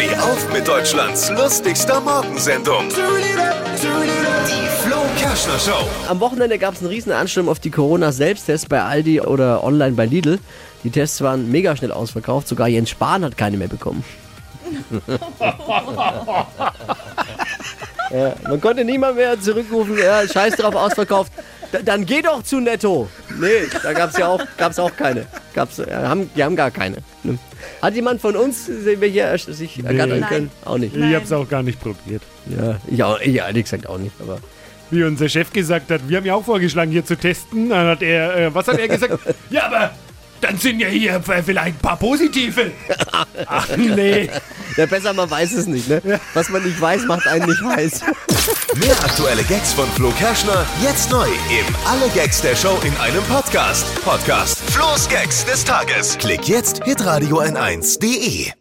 Steh auf mit Deutschlands lustigster Morgensendung. Die Flo Kerschner Show. Am Wochenende gab es einen riesen Ansturm auf die Corona-Selbsttests bei Aldi oder online bei Lidl. Die Tests waren mega schnell ausverkauft, sogar Jens Spahn hat keine mehr bekommen. ja, man konnte niemand mehr zurückrufen, ja, scheiß drauf, ausverkauft. Da, dann geh doch zu Netto. Nee, da gab es ja auch, gab's auch keine. Gab's, ja, haben, die haben gar keine. Ne. Hat jemand von uns, hier er- sich ergattern Nein. können? Auch nicht. Ich hab's auch gar nicht probiert. Ja, ich, auch, ich ehrlich gesagt auch nicht. Aber Wie unser Chef gesagt hat, wir haben ja auch vorgeschlagen, hier zu testen. Dann hat er, äh, was hat er gesagt? ja, aber dann sind ja hier vielleicht ein paar positive. Ach nee. ja, besser man weiß es nicht. Ne? Was man nicht weiß, macht einen nicht heiß. Mehr aktuelle Gags von Flo Kerschner jetzt neu im Alle Gags der Show in einem Podcast. Podcast Flo's Gags des Tages. Klick jetzt hitradio n1.de.